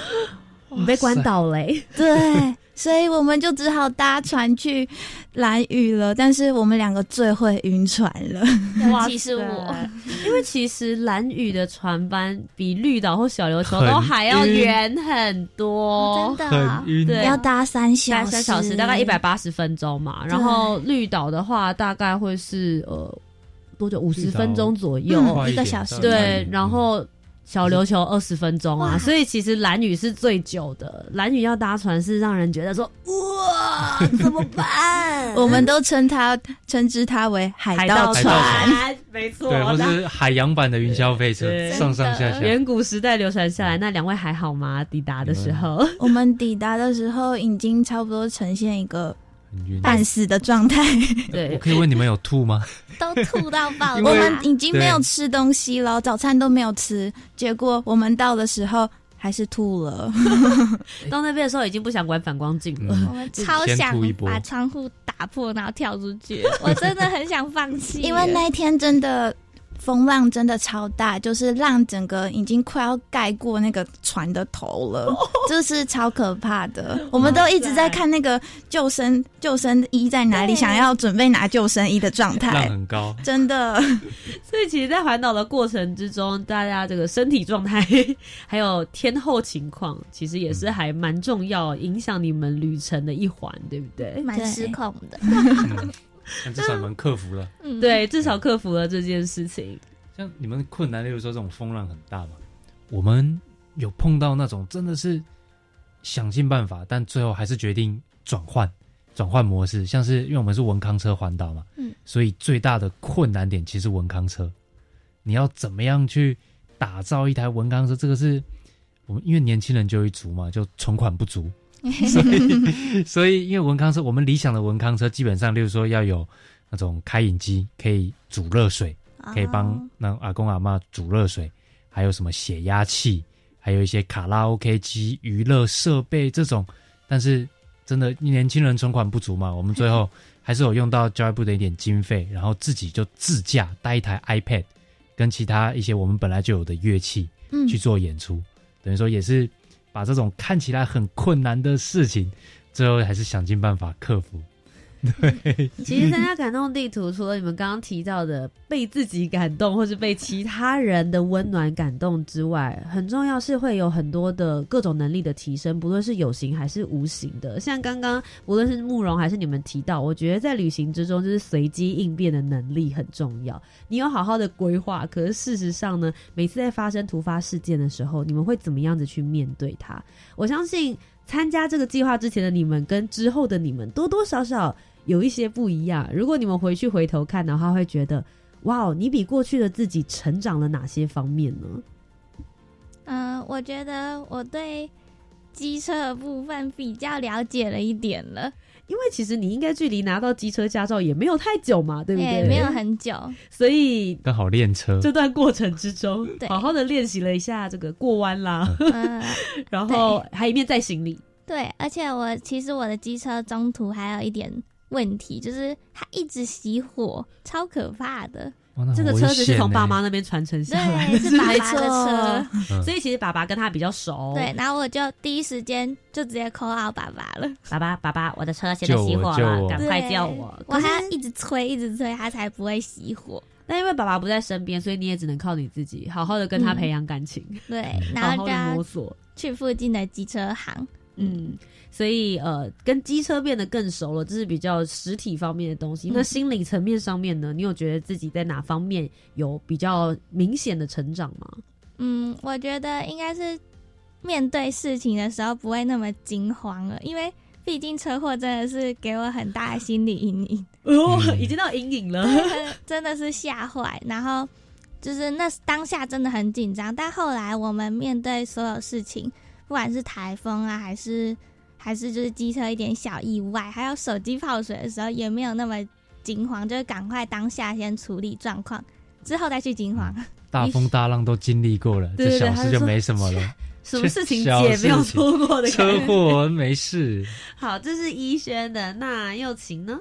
我们被关岛嘞，对，所以我们就只好搭船去蓝屿了。但是我们两个最会晕船了，尤其是我，因为其实蓝屿的船班比绿岛或小琉球都还要远很多，真的，对，要搭三小三小时，大概一百八十分钟嘛。然后绿岛的话，大概会是呃多久？五十分钟左右，一个小时。对，然后。小琉球二十分钟啊，所以其实蓝屿是最久的。蓝屿要搭船是让人觉得说哇，怎么办？我们都称它称之它为海盗船，没错，对，或是海洋版的云霄飞车，上上下下。远古时代流传下来，那两位还好吗？抵达的时候，我们抵达的时候已经差不多呈现一个。半死的状态，对，我可以问你们有吐吗？都吐到爆，我们已经没有吃东西了，早餐都没有吃，结果我们到的时候还是吐了。到那边的时候已经不想管反光镜了，我们超想把窗户打破，然后跳出去。我真的很想放弃，因为那一天真的风浪真的超大，就是浪整个已经快要盖过那个船的头了，这是超可怕的。我们都一直在看那个救生救生衣在哪里，想要准备拿救生衣的状态，浪很高，真的。所以其实，在环岛的过程之中，大家这个身体状态还有天候情况，其实也是还蛮重要，影响你们旅程的一环，对不对？蛮失控的。但 至少你们克服了，嗯对，至少克服了这件事情。像你们困难，例如说这种风浪很大嘛，我们有碰到那种真的是想尽办法，但最后还是决定转换转换模式。像是因为我们是文康车环岛嘛，嗯，所以最大的困难点其实文康车，你要怎么样去打造一台文康车？这个是我们因为年轻人就一族嘛，就存款不足。所以，所以因为文康车，我们理想的文康车基本上，例如说要有那种开饮机，可以煮热水，可以帮那阿公阿妈煮热水，还有什么血压器，还有一些卡拉 OK 机、娱乐设备这种。但是，真的年轻人存款不足嘛，我们最后还是有用到教育部的一点经费，然后自己就自驾带一台 iPad，跟其他一些我们本来就有的乐器去做演出，等于说也是。把这种看起来很困难的事情，最后还是想尽办法克服。对，其实参加感动地图，除了你们刚刚提到的被自己感动，或是被其他人的温暖感动之外，很重要是会有很多的各种能力的提升，不论是有形还是无形的。像刚刚无论是慕容还是你们提到，我觉得在旅行之中，就是随机应变的能力很重要。你有好好的规划，可是事实上呢，每次在发生突发事件的时候，你们会怎么样子去面对它？我相信。参加这个计划之前的你们跟之后的你们多多少少有一些不一样。如果你们回去回头看的话，会觉得哇，你比过去的自己成长了哪些方面呢？嗯，我觉得我对机车的部分比较了解了一点了。因为其实你应该距离拿到机车驾照也没有太久嘛，对不对？没有很久，所以刚好练车这段过程之中，好好的练习了一下这个过弯啦，然后还一面在行李。对，而且我其实我的机车中途还有一点问题，就是它一直熄火，超可怕的。这个车子是从爸妈那边传承下来的，是爸爸的车，所以其实爸爸跟他比较熟。对，然后我就第一时间就直接 call 到爸爸了。爸爸，爸爸，我的车现在熄火了，赶快叫我！我还要一直催，一直催，他才不会熄火。那因为爸爸不在身边，所以你也只能靠你自己，好好的跟他培养感情。对，然后摸索，去附近的机车行。嗯。所以，呃，跟机车变得更熟了，这是比较实体方面的东西。那心理层面上面呢？你有觉得自己在哪方面有比较明显的成长吗？嗯，我觉得应该是面对事情的时候不会那么惊慌了，因为毕竟车祸真的是给我很大的心理阴影，哦，已经到阴影了，真的是吓坏。然后就是那当下真的很紧张，但后来我们面对所有事情，不管是台风啊，还是还是就是机车一点小意外，还有手机泡水的时候，也没有那么惊慌，就是赶快当下先处理状况，之后再去惊慌。大风大浪都经历过了，这小事就没什么了。什么事情姐没有错过的？车祸没事。好，这是医轩的，那又晴呢？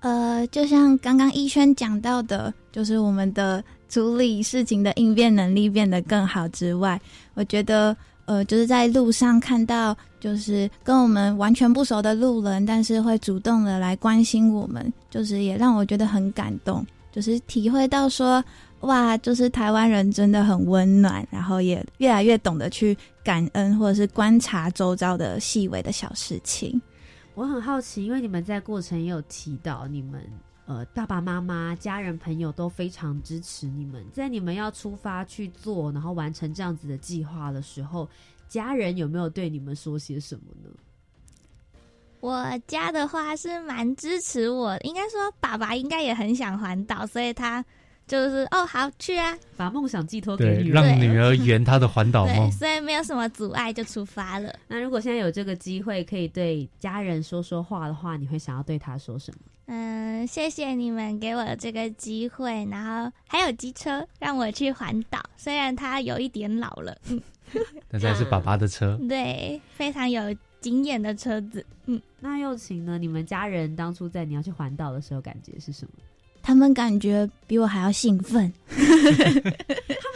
呃，就像刚刚医轩讲到的，就是我们的处理事情的应变能力变得更好之外，我觉得。呃，就是在路上看到，就是跟我们完全不熟的路人，但是会主动的来关心我们，就是也让我觉得很感动，就是体会到说，哇，就是台湾人真的很温暖，然后也越来越懂得去感恩，或者是观察周遭的细微的小事情。我很好奇，因为你们在过程也有提到你们。呃，爸爸妈妈、家人、朋友都非常支持你们。在你们要出发去做，然后完成这样子的计划的时候，家人有没有对你们说些什么呢？我家的话是蛮支持我，应该说爸爸应该也很想环岛，所以他。就是哦，好去啊！把梦想寄托给女儿，让女儿圆她的环岛 梦。所以没有什么阻碍就出发了。那如果现在有这个机会可以对家人说说话的话，你会想要对他说什么？嗯，谢谢你们给我这个机会，然后还有机车让我去环岛。虽然它有一点老了，但是还是爸爸的车。对，非常有经验的车子。嗯，那又晴呢？你们家人当初在你要去环岛的时候，感觉是什么？他们感觉比我还要兴奋。他们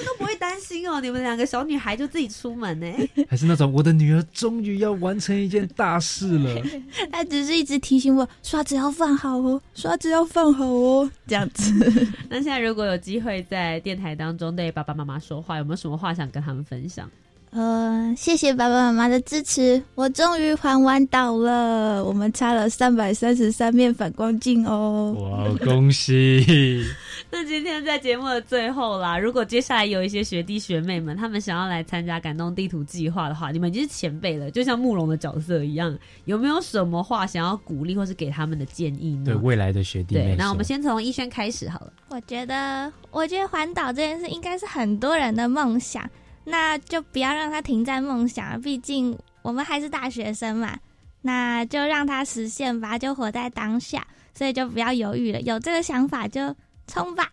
都不会担心哦，你们两个小女孩就自己出门呢？还是那种我的女儿终于要完成一件大事了。他只是一直提醒我刷子要放好哦，刷子要放好哦，这样子。那现在如果有机会在电台当中对爸爸妈妈说话，有没有什么话想跟他们分享？呃，谢谢爸爸妈妈的支持，我终于还完岛了。我们插了三百三十三面反光镜哦！哇，恭喜！那今天在节目的最后啦，如果接下来有一些学弟学妹们，他们想要来参加感动地图计划的话，你们已经是前辈了，就像慕容的角色一样，有没有什么话想要鼓励或是给他们的建议呢？对未来的学弟妹，那我们先从一轩开始好了。我觉得，我觉得环岛这件事应该是很多人的梦想。那就不要让他停在梦想，毕竟我们还是大学生嘛。那就让他实现吧，就活在当下，所以就不要犹豫了。有这个想法就冲吧！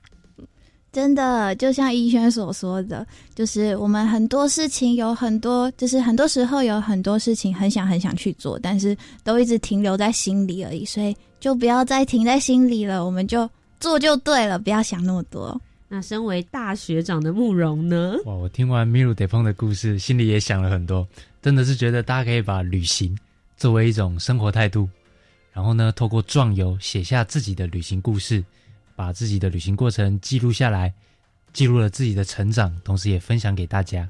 真的，就像逸轩所说的，就是我们很多事情有很多，就是很多时候有很多事情很想很想去做，但是都一直停留在心里而已。所以就不要再停在心里了，我们就做就对了，不要想那么多。那身为大学长的慕容呢？哇，我听完米鲁德碰的故事，心里也想了很多。真的是觉得大家可以把旅行作为一种生活态度，然后呢，透过壮游写下自己的旅行故事，把自己的旅行过程记录下来，记录了自己的成长，同时也分享给大家。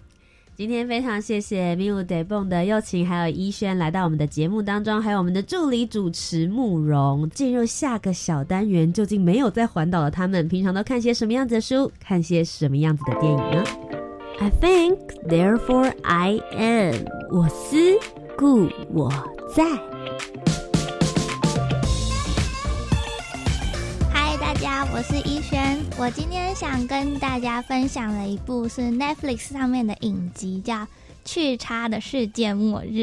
今天非常谢谢 Miu Day 蹦的友情，还有依轩来到我们的节目当中，还有我们的助理主持慕容。进入下个小单元，究竟没有在环岛的他们，平常都看些什么样子的书，看些什么样子的电影呢？I think, therefore I am。我思故我在。我是依轩，我今天想跟大家分享的一部是 Netflix 上面的影集，叫《去差的世界末日》。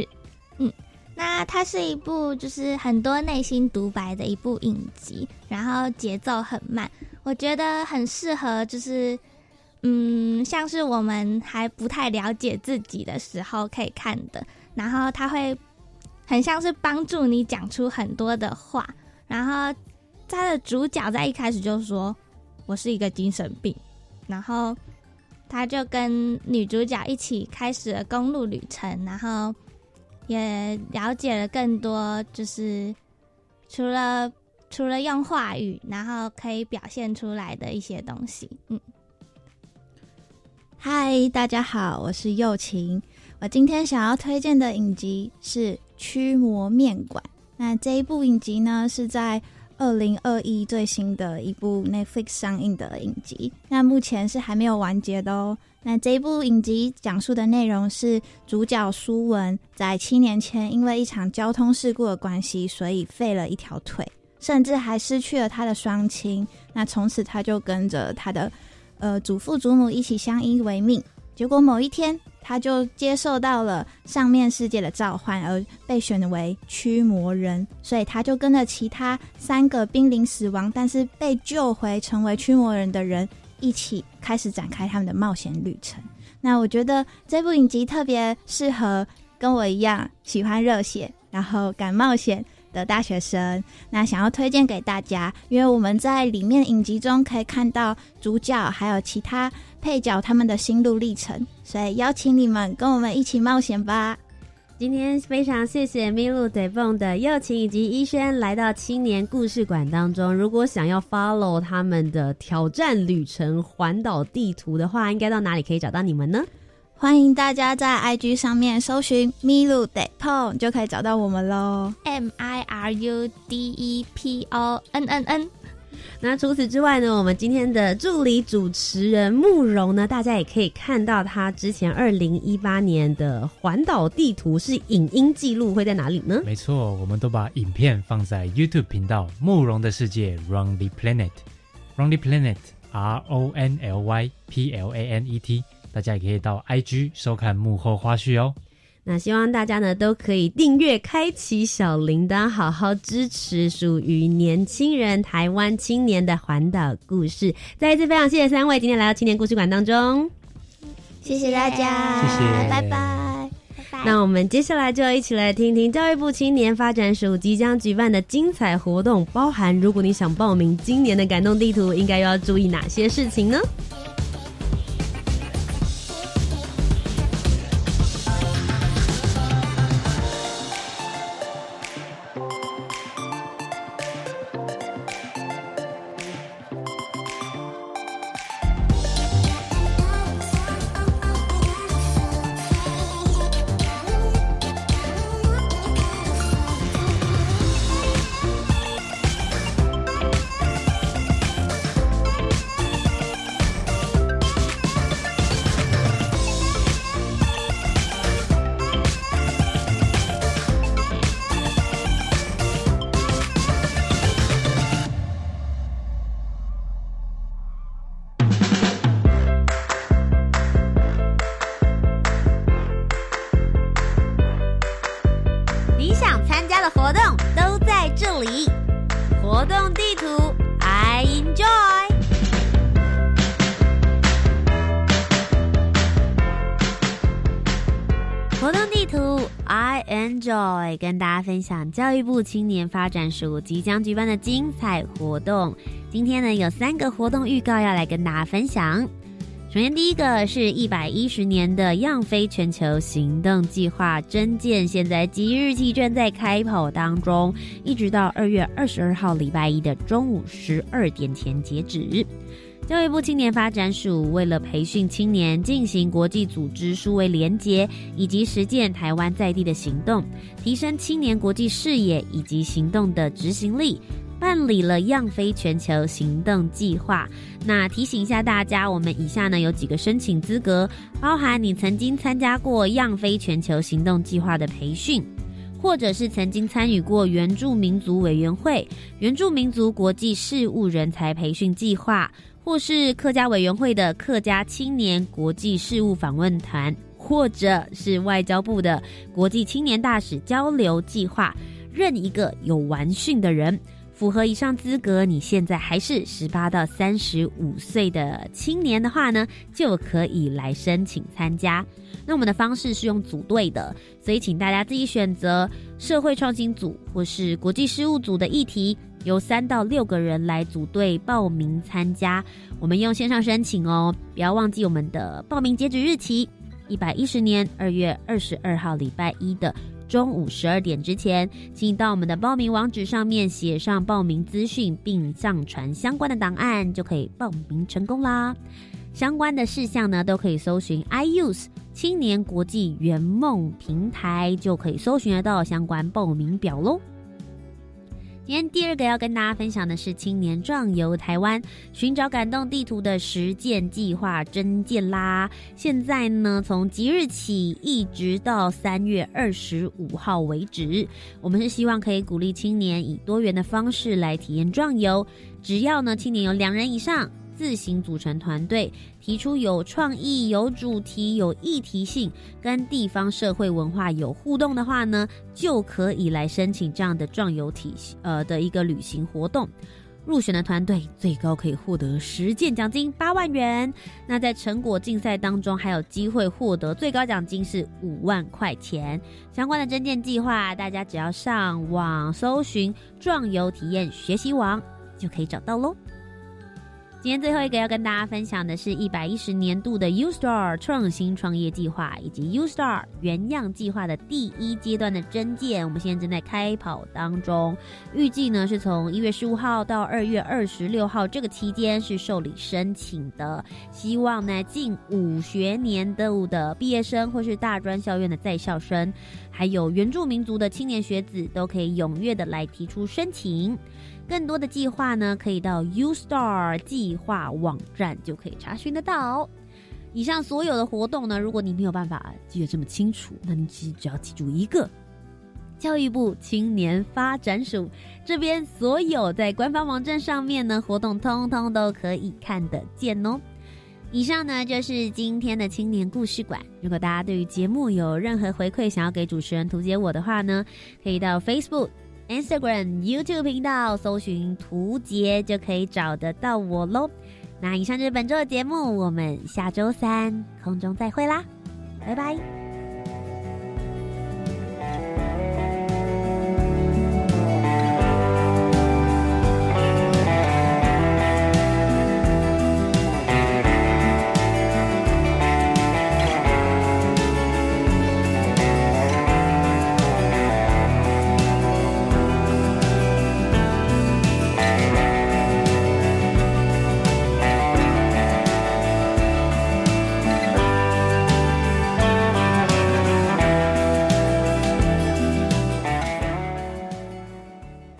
嗯，那它是一部就是很多内心独白的一部影集，然后节奏很慢，我觉得很适合就是嗯，像是我们还不太了解自己的时候可以看的。然后它会很像是帮助你讲出很多的话，然后。他的主角在一开始就说：“我是一个精神病。”然后他就跟女主角一起开始了公路旅程，然后也了解了更多，就是除了除了用话语，然后可以表现出来的一些东西。嗯，嗨，大家好，我是幼晴。我今天想要推荐的影集是《驱魔面馆》。那这一部影集呢，是在。二零二一最新的一部 Netflix 上映的影集，那目前是还没有完结的哦。那这一部影集讲述的内容是主角苏文在七年前因为一场交通事故的关系，所以废了一条腿，甚至还失去了他的双亲。那从此他就跟着他的呃祖父祖母一起相依为命。结果某一天。他就接受到了上面世界的召唤，而被选为驱魔人，所以他就跟着其他三个濒临死亡但是被救回成为驱魔人的人一起开始展开他们的冒险旅程。那我觉得这部影集特别适合跟我一样喜欢热血，然后敢冒险。的大学生，那想要推荐给大家，因为我们在里面影集中可以看到主角还有其他配角他们的心路历程，所以邀请你们跟我们一起冒险吧。今天非常谢谢咪露得蹦的友情以及医轩来到青年故事馆当中。如果想要 follow 他们的挑战旅程环岛地图的话，应该到哪里可以找到你们呢？欢迎大家在 IG 上面搜寻 Milu Depon，就可以找到我们喽。M I R U D E P O N N N。那除此之外呢，我们今天的助理主持人慕容呢，大家也可以看到他之前二零一八年的环岛地图是影音记录，会在哪里呢？没错，我们都把影片放在 YouTube 频道“慕容的世界 ”（Run the Planet），Run the Planet，R O N L Y P L A N E T。大家也可以到 IG 收看幕后花絮哦。那希望大家呢都可以订阅、开启小铃铛，好好支持属于年轻人、台湾青年的环岛故事。再一次非常谢谢三位今天来到青年故事馆当中，谢谢大家，谢谢，拜拜，拜拜。那我们接下来就要一起来听听教育部青年发展署即将举办的精彩活动，包含如果你想报名今年的感动地图，应该要注意哪些事情呢？享教育部青年发展署即将举办的精彩活动。今天呢有三个活动预告要来跟大家分享。首先，第一个是一百一十年的样飞全球行动计划征件，现在即日起正在开跑当中，一直到二月二十二号礼拜一的中午十二点前截止。教育部青年发展署为了培训青年进行国际组织数位连结，以及实践台湾在地的行动，提升青年国际视野以及行动的执行力。办理了样飞全球行动计划。那提醒一下大家，我们以下呢有几个申请资格，包含你曾经参加过样飞全球行动计划的培训，或者是曾经参与过原住民族委员会、原住民族国际事务人才培训计划，或是客家委员会的客家青年国际事务访问团，或者是外交部的国际青年大使交流计划，任一个有完训的人。符合以上资格，你现在还是十八到三十五岁的青年的话呢，就可以来申请参加。那我们的方式是用组队的，所以请大家自己选择社会创新组或是国际事务组的议题，由三到六个人来组队报名参加。我们用线上申请哦，不要忘记我们的报名截止日期：一百一十年二月二十二号礼拜一的。中午十二点之前，请到我们的报名网址上面写上报名资讯，并上传相关的档案，就可以报名成功啦。相关的事项呢，都可以搜寻 iUse 青年国际圆梦平台，就可以搜寻得到相关报名表喽。今天第二个要跟大家分享的是青年壮游台湾，寻找感动地图的实践计划真见啦。现在呢，从即日起一直到三月二十五号为止，我们是希望可以鼓励青年以多元的方式来体验壮游。只要呢，青年有两人以上。自行组成团队，提出有创意、有主题、有议题性，跟地方社会文化有互动的话呢，就可以来申请这样的壮游体呃的一个旅行活动。入选的团队最高可以获得实践奖金八万元。那在成果竞赛当中，还有机会获得最高奖金是五万块钱。相关的征件计划，大家只要上网搜寻“壮游体验学习网”就可以找到喽。今天最后一个要跟大家分享的是一百一十年度的 U Star 创新创业计划以及 U Star 原样计划的第一阶段的征件，我们现在正在开跑当中。预计呢是从一月十五号到二月二十六号这个期间是受理申请的。希望呢近五学年度的毕业生或是大专校院的在校生，还有原住民族的青年学子都可以踊跃的来提出申请。更多的计划呢，可以到 U Star 计划网站就可以查询得到。以上所有的活动呢，如果你没有办法记得这么清楚，那你其实只要记住一个：教育部青年发展署这边所有在官方网站上面呢活动，通通都可以看得见哦。以上呢就是今天的青年故事馆。如果大家对于节目有任何回馈，想要给主持人图解我的话呢，可以到 Facebook。Instagram、YouTube 频道搜寻“图杰”就可以找得到我喽。那以上就是本周的节目，我们下周三空中再会啦，拜拜。